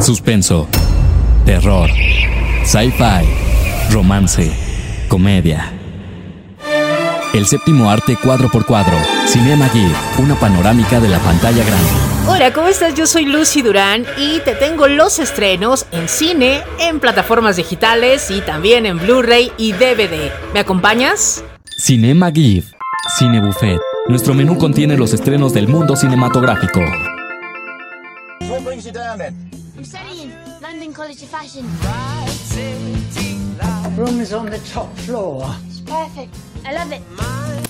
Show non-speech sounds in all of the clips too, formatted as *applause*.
suspenso, terror, sci-fi, romance, comedia. El séptimo arte cuadro por cuadro, Cinema Gear, una panorámica de la pantalla grande. Hola, ¿cómo estás? Yo soy Lucy Durán y te tengo los estrenos en cine, en plataformas digitales y también en Blu-ray y DVD. ¿Me acompañas? Cinema Gear, Cine Buffet. Nuestro menú contiene los estrenos del mundo cinematográfico. What brings you down then? I'm studying London College of Fashion. Room is on the top floor. It's perfect. I love it.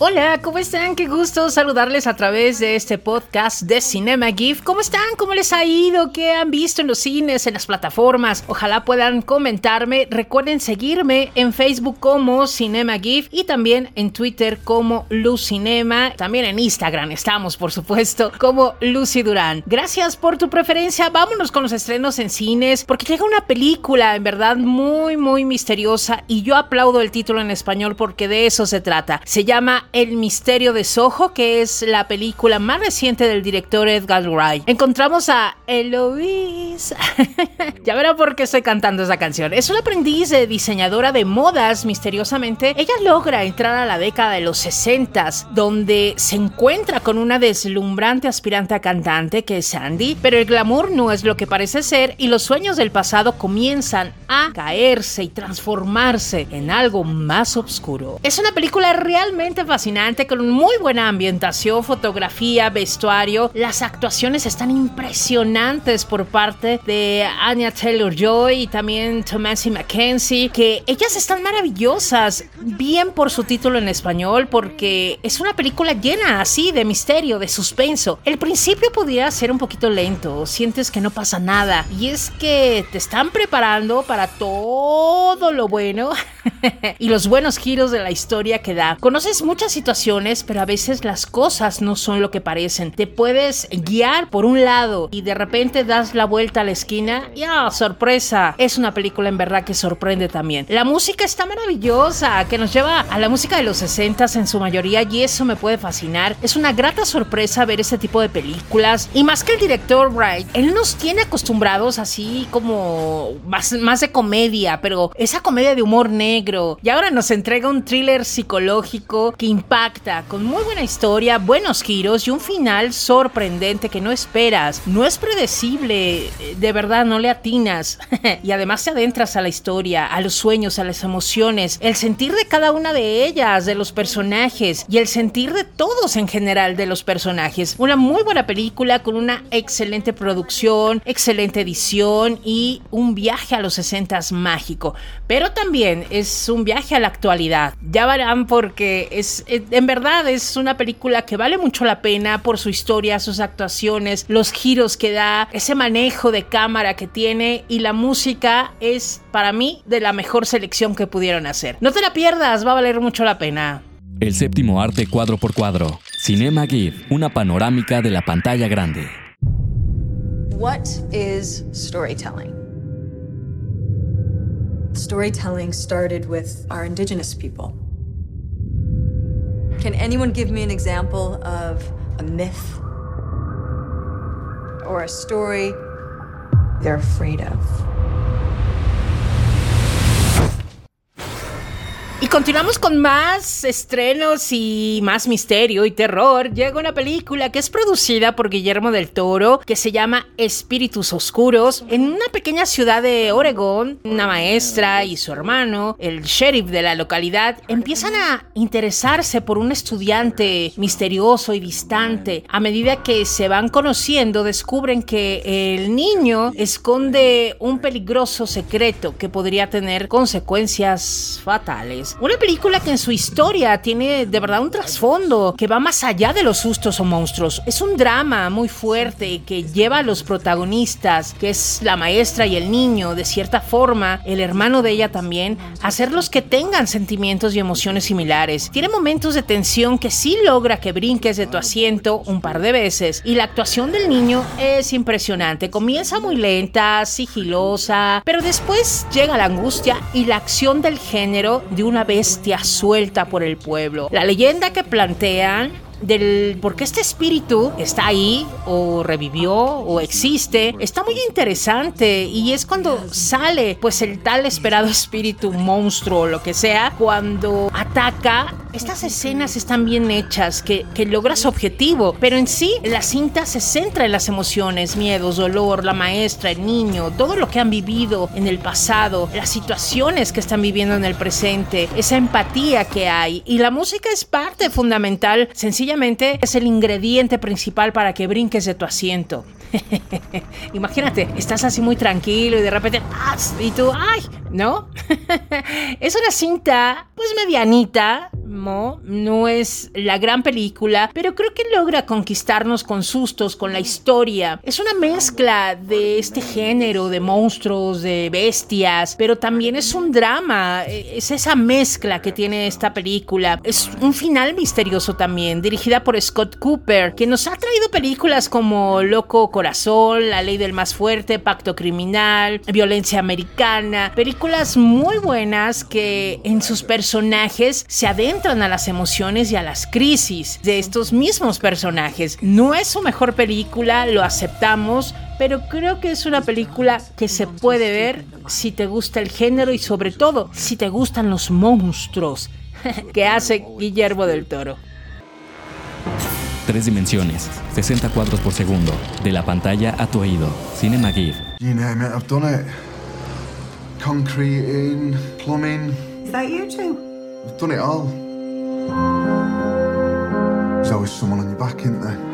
Hola, ¿cómo están? Qué gusto saludarles a través de este podcast de Cinema GIF. ¿Cómo están? ¿Cómo les ha ido? ¿Qué han visto en los cines, en las plataformas? Ojalá puedan comentarme. Recuerden seguirme en Facebook como Cinema GIF y también en Twitter como Lucinema. También en Instagram estamos, por supuesto, como Lucy Durán. Gracias por tu preferencia. Vámonos con los estrenos en cines porque llega una película en verdad muy, muy misteriosa y yo aplaudo el título en español porque de eso se trata. Se llama El misterio de Soho, que es la película más reciente del director Edgar Wright. Encontramos a Eloise. *laughs* ya verá por qué estoy cantando esa canción. Es una aprendiz de diseñadora de modas, misteriosamente. Ella logra entrar a la década de los 60, donde se encuentra con una deslumbrante aspirante a cantante que es Sandy, pero el glamour no es lo que parece ser y los sueños del pasado comienzan a caerse y transformarse en algo más oscuro. Es una película realmente fascinante con muy buena ambientación, fotografía, vestuario. Las actuaciones están impresionantes por parte de Anya Taylor Joy y también Tomasi Mackenzie, que ellas están maravillosas, bien por su título en español, porque es una película llena así de misterio, de suspenso. El principio podría ser un poquito lento, sientes que no pasa nada, y es que te están preparando para todo lo bueno *laughs* y los buenos giros de la historia que da. Conoces muchas situaciones, pero a veces las cosas no son lo que parecen. Te puedes guiar por un lado y de repente das la vuelta a la esquina y ¡ah, sorpresa! Es una película en verdad que sorprende también. La música está maravillosa, que nos lleva a la música de los 60 en su mayoría y eso me puede fascinar. Es una grata sorpresa ver este tipo de películas y más que el director Wright, él nos tiene acostumbrados así como más, más de comedia, pero esa comedia de humor negro y ahora nos entrega un thriller psicológico que impacta con muy buena historia, buenos giros y un final sorprendente que no esperas. No es predecible, de verdad no le atinas *laughs* y además te adentras a la historia, a los sueños, a las emociones, el sentir de cada una de ellas, de los personajes y el sentir de todos en general de los personajes. Una muy buena película con una excelente producción, excelente edición y un viaje a los 60 mágico, pero también es un viaje a la actualidad. Ya verán porque es en verdad es una película que vale mucho la pena por su historia, sus actuaciones, los giros que da, ese manejo de cámara que tiene y la música es para mí de la mejor selección que pudieron hacer. No te la pierdas, va a valer mucho la pena. El séptimo arte cuadro por cuadro, Cinema GIF, una panorámica de la pantalla grande. What is storytelling? Storytelling started with our indigenous people. Can anyone give me an example of a myth or a story they're afraid of? Y continuamos con más estrenos y más misterio y terror. Llega una película que es producida por Guillermo del Toro que se llama Espíritus Oscuros. En una pequeña ciudad de Oregón, una maestra y su hermano, el sheriff de la localidad, empiezan a interesarse por un estudiante misterioso y distante. A medida que se van conociendo, descubren que el niño esconde un peligroso secreto que podría tener consecuencias fatales. Una película que en su historia tiene de verdad un trasfondo que va más allá de los sustos o monstruos. Es un drama muy fuerte que lleva a los protagonistas, que es la maestra y el niño, de cierta forma, el hermano de ella también, a ser los que tengan sentimientos y emociones similares. Tiene momentos de tensión que sí logra que brinques de tu asiento un par de veces y la actuación del niño es impresionante. Comienza muy lenta, sigilosa, pero después llega la angustia y la acción del género de una bestia suelta por el pueblo. La leyenda que plantean del por qué este espíritu está ahí o revivió o existe, está muy interesante y es cuando sale pues el tal esperado espíritu monstruo o lo que sea, cuando ataca, estas escenas están bien hechas, que, que logra su objetivo, pero en sí la cinta se centra en las emociones, miedos, dolor, la maestra, el niño, todo lo que han vivido en el pasado, las situaciones que están viviendo en el presente, esa empatía que hay. Y la música es parte fundamental, sencillamente es el ingrediente principal para que brinques de tu asiento. *laughs* Imagínate, estás así muy tranquilo y de repente, y tú, ¡ay! ¿No? *laughs* es una cinta, pues medianita, ¿no? No es la gran película, pero creo que logra conquistarnos con sustos, con la historia. Es una mezcla de este género de monstruos, de bestias, pero también es un drama. Es esa mezcla que tiene esta película. Es un final misterioso también, dirigida por Scott Cooper, que nos ha traído películas como Loco Corazón, La Ley del Más Fuerte, Pacto Criminal, Violencia Americana, películas muy buenas que en sus personajes se adentran a las emociones y a las crisis de estos mismos personajes. No es su mejor película, lo aceptamos, pero creo que es una película que se puede ver si te gusta el género y sobre todo si te gustan los monstruos *laughs* que hace Guillermo del Toro. Tres dimensiones, 60 cuadros por segundo, de la pantalla a tu oído. Cinema GIF. You name it, I've done it. Concreting, plumbing. Is that you too? I've done it all. There's always someone on your back, isn't there?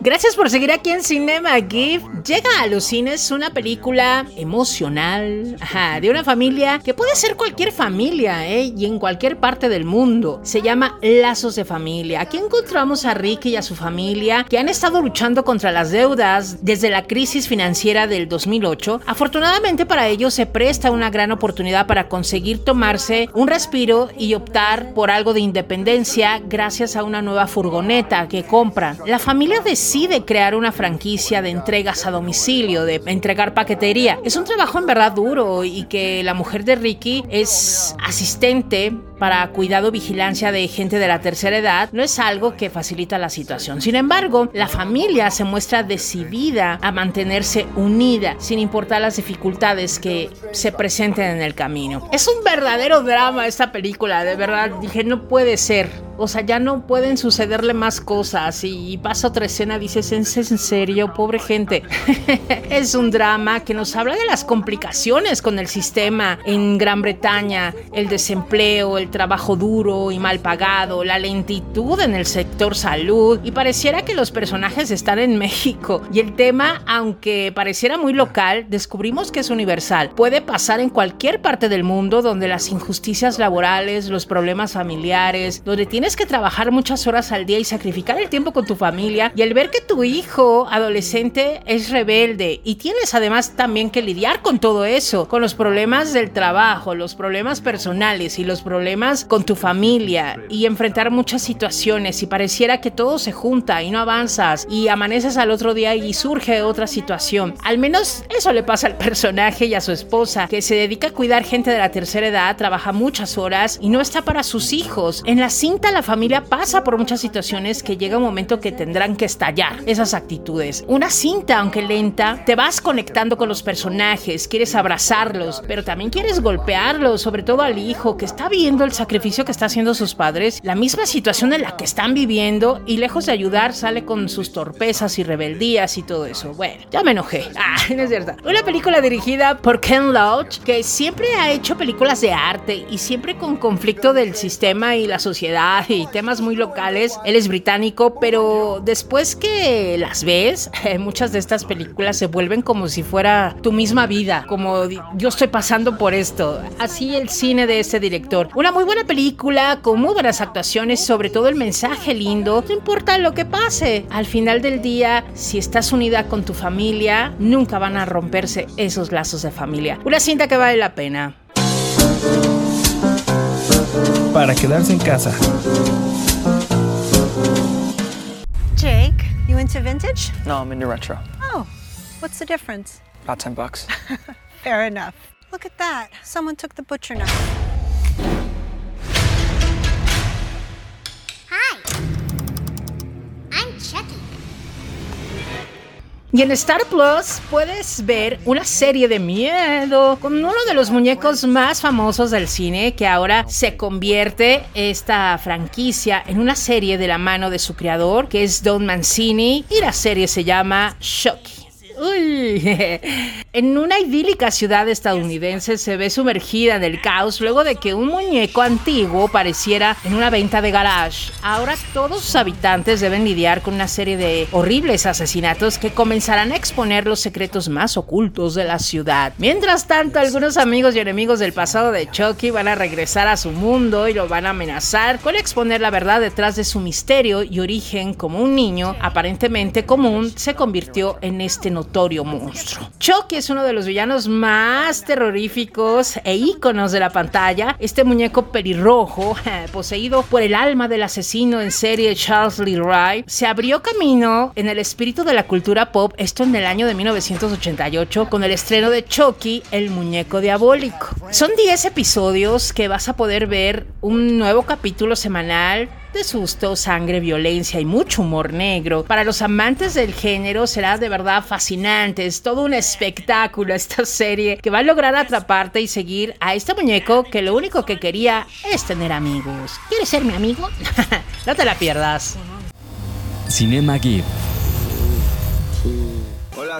Gracias por seguir aquí en Cinema GIF. Llega a los cines una película emocional, ajá, de una familia que puede ser cualquier familia, ¿eh? Y en cualquier parte del mundo. Se llama Lazos de Familia. Aquí encontramos a Ricky y a su familia que han estado luchando contra las deudas desde la crisis financiera del 2008. Afortunadamente para ellos se presta una gran oportunidad para conseguir tomarse un respiro y optar por algo de independencia gracias a una nueva furgoneta que compran. La familia decide crear una franquicia de entregas a domicilio, de entregar paquetería. Es un trabajo en verdad duro y que la mujer de Ricky es asistente para cuidado vigilancia de gente de la tercera edad no es algo que facilita la situación. Sin embargo, la familia se muestra decidida a mantenerse unida sin importar las dificultades que se presenten en el camino. Es un verdadero drama esta película, de verdad. Dije, no puede ser. O sea, ya no pueden sucederle más cosas. Y pasa otra escena, dices, ¿es en serio? Pobre gente. *laughs* es un drama que nos habla de las complicaciones con el sistema en Gran Bretaña, el desempleo, el trabajo duro y mal pagado, la lentitud en el sector salud. Y pareciera que los personajes están en México. Y el tema, aunque pareciera muy local, descubrimos que es universal. Puede pasar en cualquier parte del mundo donde las injusticias laborales, los problemas familiares, donde tienes que trabajar muchas horas al día y sacrificar el tiempo con tu familia y el ver que tu hijo adolescente es rebelde y tienes además también que lidiar con todo eso, con los problemas del trabajo, los problemas personales y los problemas con tu familia y enfrentar muchas situaciones y pareciera que todo se junta y no avanzas y amaneces al otro día y surge otra situación. Al menos eso le pasa al personaje y a su esposa que se dedica a cuidar gente de la tercera edad, trabaja muchas horas y no está para sus hijos. En la cinta la familia pasa por muchas situaciones que llega un momento que tendrán que estallar esas actitudes. Una cinta, aunque lenta, te vas conectando con los personajes, quieres abrazarlos, pero también quieres golpearlos, sobre todo al hijo que está viendo el sacrificio que está haciendo sus padres, la misma situación en la que están viviendo y lejos de ayudar sale con sus torpezas y rebeldías y todo eso. Bueno, ya me enojé. *laughs* Ah, no es cierto. Una película dirigida por Ken Loach que siempre ha hecho películas de arte y siempre con conflicto del sistema y la sociedad y temas muy locales. Él es británico, pero después que las ves, *laughs* muchas de estas películas se vuelven como si fuera tu misma vida, como yo estoy pasando por esto. Así el cine de este director. Una muy buena película con muy buenas actuaciones, sobre todo el mensaje lindo. No importa lo que pase, al final del día, si estás unida con tu familia, nunca van a romperse esos lazos de familia. Una cinta que vale la pena. Para quedarse en casa. Jake, you into vintage? No, I'm into retro. Oh, what's the difference? About 10 bucks. *laughs* Fair enough. Look at that. Someone took the butcher knife. Y en Star Plus puedes ver una serie de miedo con uno de los muñecos más famosos del cine que ahora se convierte esta franquicia en una serie de la mano de su creador que es Don Mancini y la serie se llama Shocky. *laughs* En una idílica ciudad estadounidense se ve sumergida en el caos luego de que un muñeco antiguo pareciera en una venta de garage. Ahora todos sus habitantes deben lidiar con una serie de horribles asesinatos que comenzarán a exponer los secretos más ocultos de la ciudad. Mientras tanto, algunos amigos y enemigos del pasado de Chucky van a regresar a su mundo y lo van a amenazar con exponer la verdad detrás de su misterio y origen como un niño aparentemente común se convirtió en este monstruo. Chucky es uno de los villanos más terroríficos e íconos de la pantalla. Este muñeco pelirrojo, poseído por el alma del asesino en serie Charles Lee Ray, se abrió camino en el espíritu de la cultura pop, esto en el año de 1988, con el estreno de Chucky, el muñeco diabólico. Son 10 episodios que vas a poder ver un nuevo capítulo semanal de susto, sangre, violencia y mucho humor negro. Para los amantes del género será de verdad fascinante, es todo un espectáculo esta serie que va a lograr atraparte y seguir a este muñeco que lo único que quería es tener amigos. ¿Quieres ser mi amigo? *laughs* no te la pierdas. Cinema Geek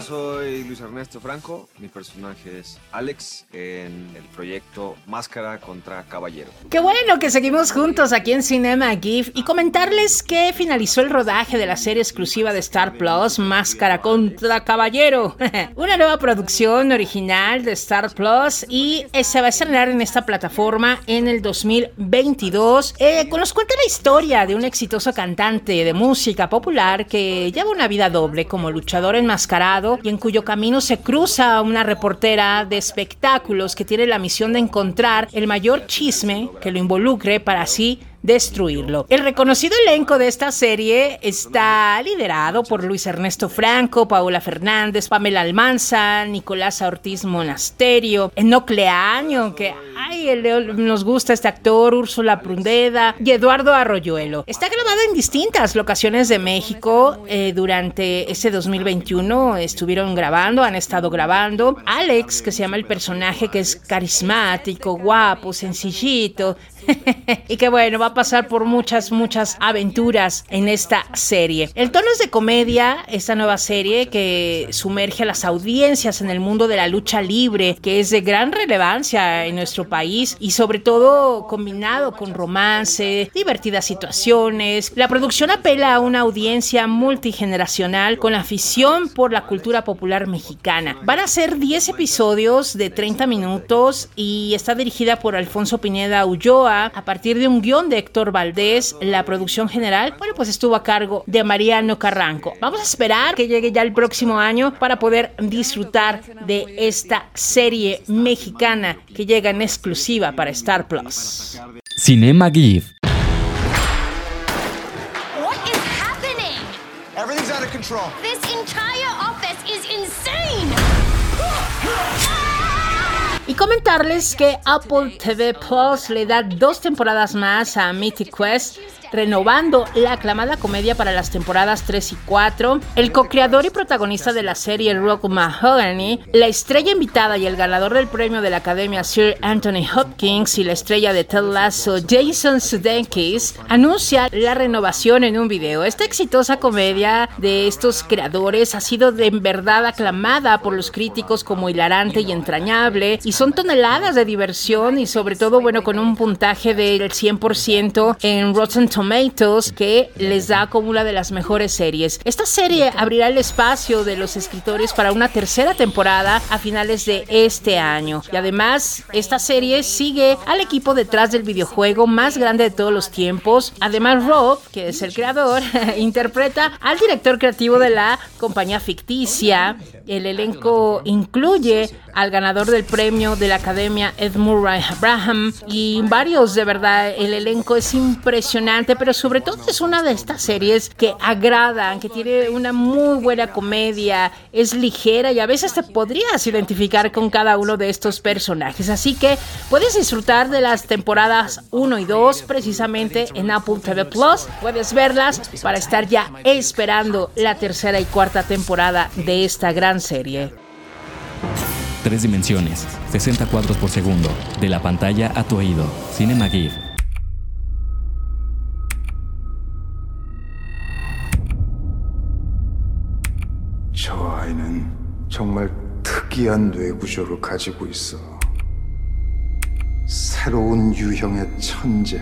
Soy Luis Ernesto Franco. Mi personaje es Alex en el proyecto Máscara contra Caballero. Qué bueno que seguimos juntos aquí en Cinema GIF y comentarles que finalizó el rodaje de la serie exclusiva de Star Plus Máscara contra Caballero. *laughs* Una nueva producción original de Star Plus y eh, se va a estrenar en esta plataforma en el 2022. Eh, nos cuenta la historia de un exitoso cantante de música popular que lleva una vida doble como luchador enmascarado y en cuyo camino se cruza una reportera de espectáculos que tiene la misión de encontrar el mayor chisme que lo involucre para así destruirlo. El reconocido elenco de esta serie está liderado por Luis Ernesto Franco, Paula Fernández, Pamela Almanza, Nicolás Ortiz Monasterio, Enoc Leaño, que ay, nos gusta este actor, Úrsula Prundeda y Eduardo Arroyuelo. Está grabado en distintas locaciones de México eh, durante ese 2021. Estuvieron grabando, han estado grabando. Alex, que se llama el personaje, que es carismático, guapo, sencillito, *laughs* y que bueno, va a pasar por muchas, muchas aventuras en esta serie. El tono es de comedia, esta nueva serie que sumerge a las audiencias en el mundo de la lucha libre, que es de gran relevancia en nuestro país y sobre todo combinado con romance, divertidas situaciones. La producción apela a una audiencia multigeneracional con afición por la cultura popular mexicana. Van a ser 10 episodios de 30 minutos y está dirigida por Alfonso Pineda Ulloa a partir de un guion de Héctor Valdés. La producción general, bueno, pues estuvo a cargo de Mariano Carranco. Vamos a esperar que llegue ya el próximo año para poder disfrutar de esta serie mexicana que llega en exclusiva para Star Plus. Cinema GIF. What is happening? Everything's out of control. This entire comentarles que Apple TV Plus le da dos temporadas más a Mythic Quest renovando la aclamada comedia para las temporadas 3 y 4. El co-creador y protagonista de la serie Rock Mahogany, la estrella invitada y el ganador del premio de la Academia Sir Anthony Hopkins y la estrella de Ted Lasso Jason Sudeikis anuncia la renovación en un video. Esta exitosa comedia de estos creadores ha sido de verdad aclamada por los críticos como hilarante y entrañable y son toneladas de diversión y sobre todo bueno con un puntaje del 100% en Rotten Tomatoes que les da como una de las mejores series. Esta serie abrirá el espacio de los escritores para una tercera temporada a finales de este año. Y además, esta serie sigue al equipo detrás del videojuego más grande de todos los tiempos. Además, Rob, que es el creador, *laughs* interpreta al director creativo de la compañía ficticia El elenco incluye al ganador del premio de la Academia Ed Murray Abraham y varios de verdad. El elenco es impresionante, pero sobre todo es una de estas series que agradan, que tiene una muy buena comedia, es ligera y a veces te podrías identificar con cada uno de estos personajes. Así que puedes disfrutar de las temporadas 1 y 2 precisamente en Apple TV Plus. Puedes verlas para estar ya esperando la tercera y cuarta temporada de esta gran serie. Tres dimensiones, 60 cuadros por segundo, de la pantalla a tu oído. Cinema GIF. 저 아이는 정말 특이한 뇌 구조를 가지고 있어. 새로운 유형의 천재.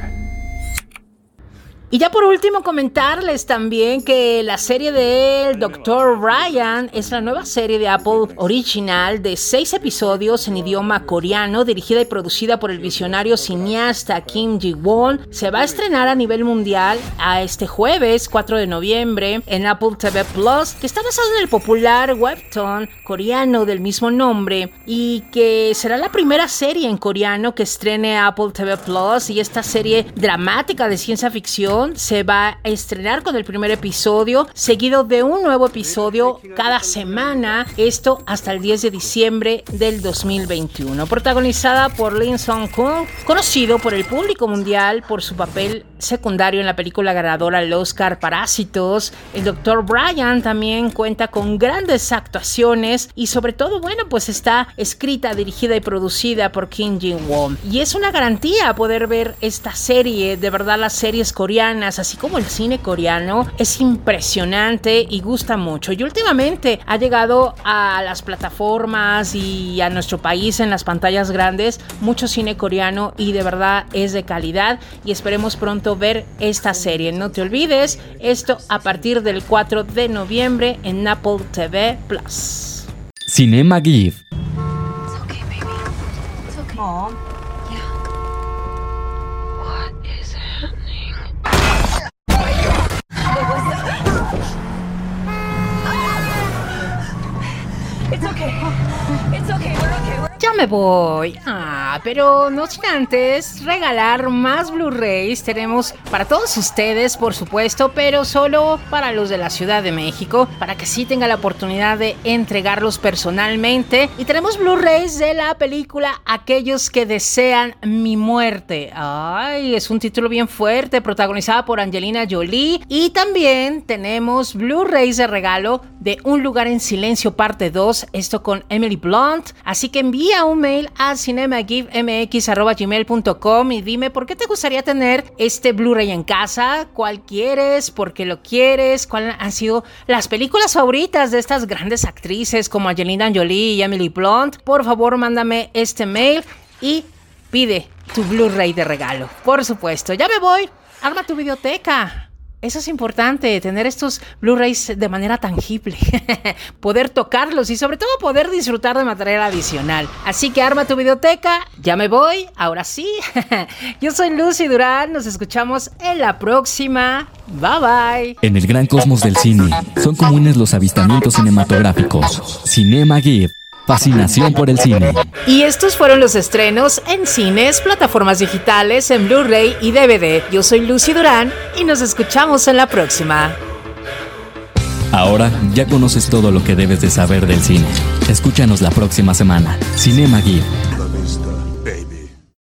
y ya por último comentarles también que la serie del Dr. Ryan es la nueva serie de Apple original de seis episodios en idioma coreano, dirigida y producida por el visionario cineasta Kim Ji-won. Se va a estrenar a nivel mundial a este jueves 4 de noviembre en Apple TV Plus, que está basado en el popular webtoon coreano del mismo nombre y que será la primera serie en coreano que estrene Apple TV Plus y esta serie dramática de ciencia ficción se va a estrenar con el primer episodio, seguido de un nuevo episodio cada semana, esto hasta el 10 de diciembre del 2021. Protagonizada por Lin Song Kung, conocido por el público mundial por su papel secundario en la película ganadora del Oscar Parásitos. El Dr. Brian también cuenta con grandes actuaciones y sobre todo, bueno, pues está escrita, dirigida y producida por Kim Jin-won. Y es una garantía poder ver esta serie, de verdad las series coreanas así como el cine coreano, es impresionante y gusta mucho. Y últimamente ha llegado a las plataformas y a nuestro país en las pantallas grandes mucho cine coreano y de verdad es de calidad y esperemos pronto ver esta serie. No te olvides, esto a partir del 4 de noviembre en Apple TV Plus. Cinema GIF. Me voy. Ah, pero no sin antes regalar más Blu-rays. Tenemos para todos ustedes, por supuesto, pero solo para los de la Ciudad de México, para que sí tenga la oportunidad de entregarlos personalmente. Y tenemos Blu-rays de la película Aquellos que desean mi muerte. Ay, es un título bien fuerte, protagonizada por Angelina Jolie. Y también tenemos Blu-rays de regalo de Un lugar en silencio parte 2, esto con Emily Blunt. Así que envía un mail a cinemagifmx.gmail.com y dime por qué te gustaría tener este Blu-ray en casa, cuál quieres, por qué lo quieres, cuáles han sido las películas favoritas de estas grandes actrices como Angelina Jolie y Emily Blunt. Por favor, mándame este mail y pide tu Blu-ray de regalo. Por supuesto, ya me voy. Arma tu biblioteca. Eso es importante, tener estos Blu-rays de manera tangible, *laughs* poder tocarlos y sobre todo poder disfrutar de material adicional. Así que arma tu biblioteca, ya me voy, ahora sí. *laughs* Yo soy Lucy Durán, nos escuchamos en la próxima. Bye bye. En el gran cosmos del cine, son comunes los avistamientos cinematográficos. Cinema GIF. Fascinación por el cine. Y estos fueron los estrenos en cines, plataformas digitales, en Blu-ray y DVD. Yo soy Lucy Durán y nos escuchamos en la próxima. Ahora ya conoces todo lo que debes de saber del cine. Escúchanos la próxima semana. Cinema GIF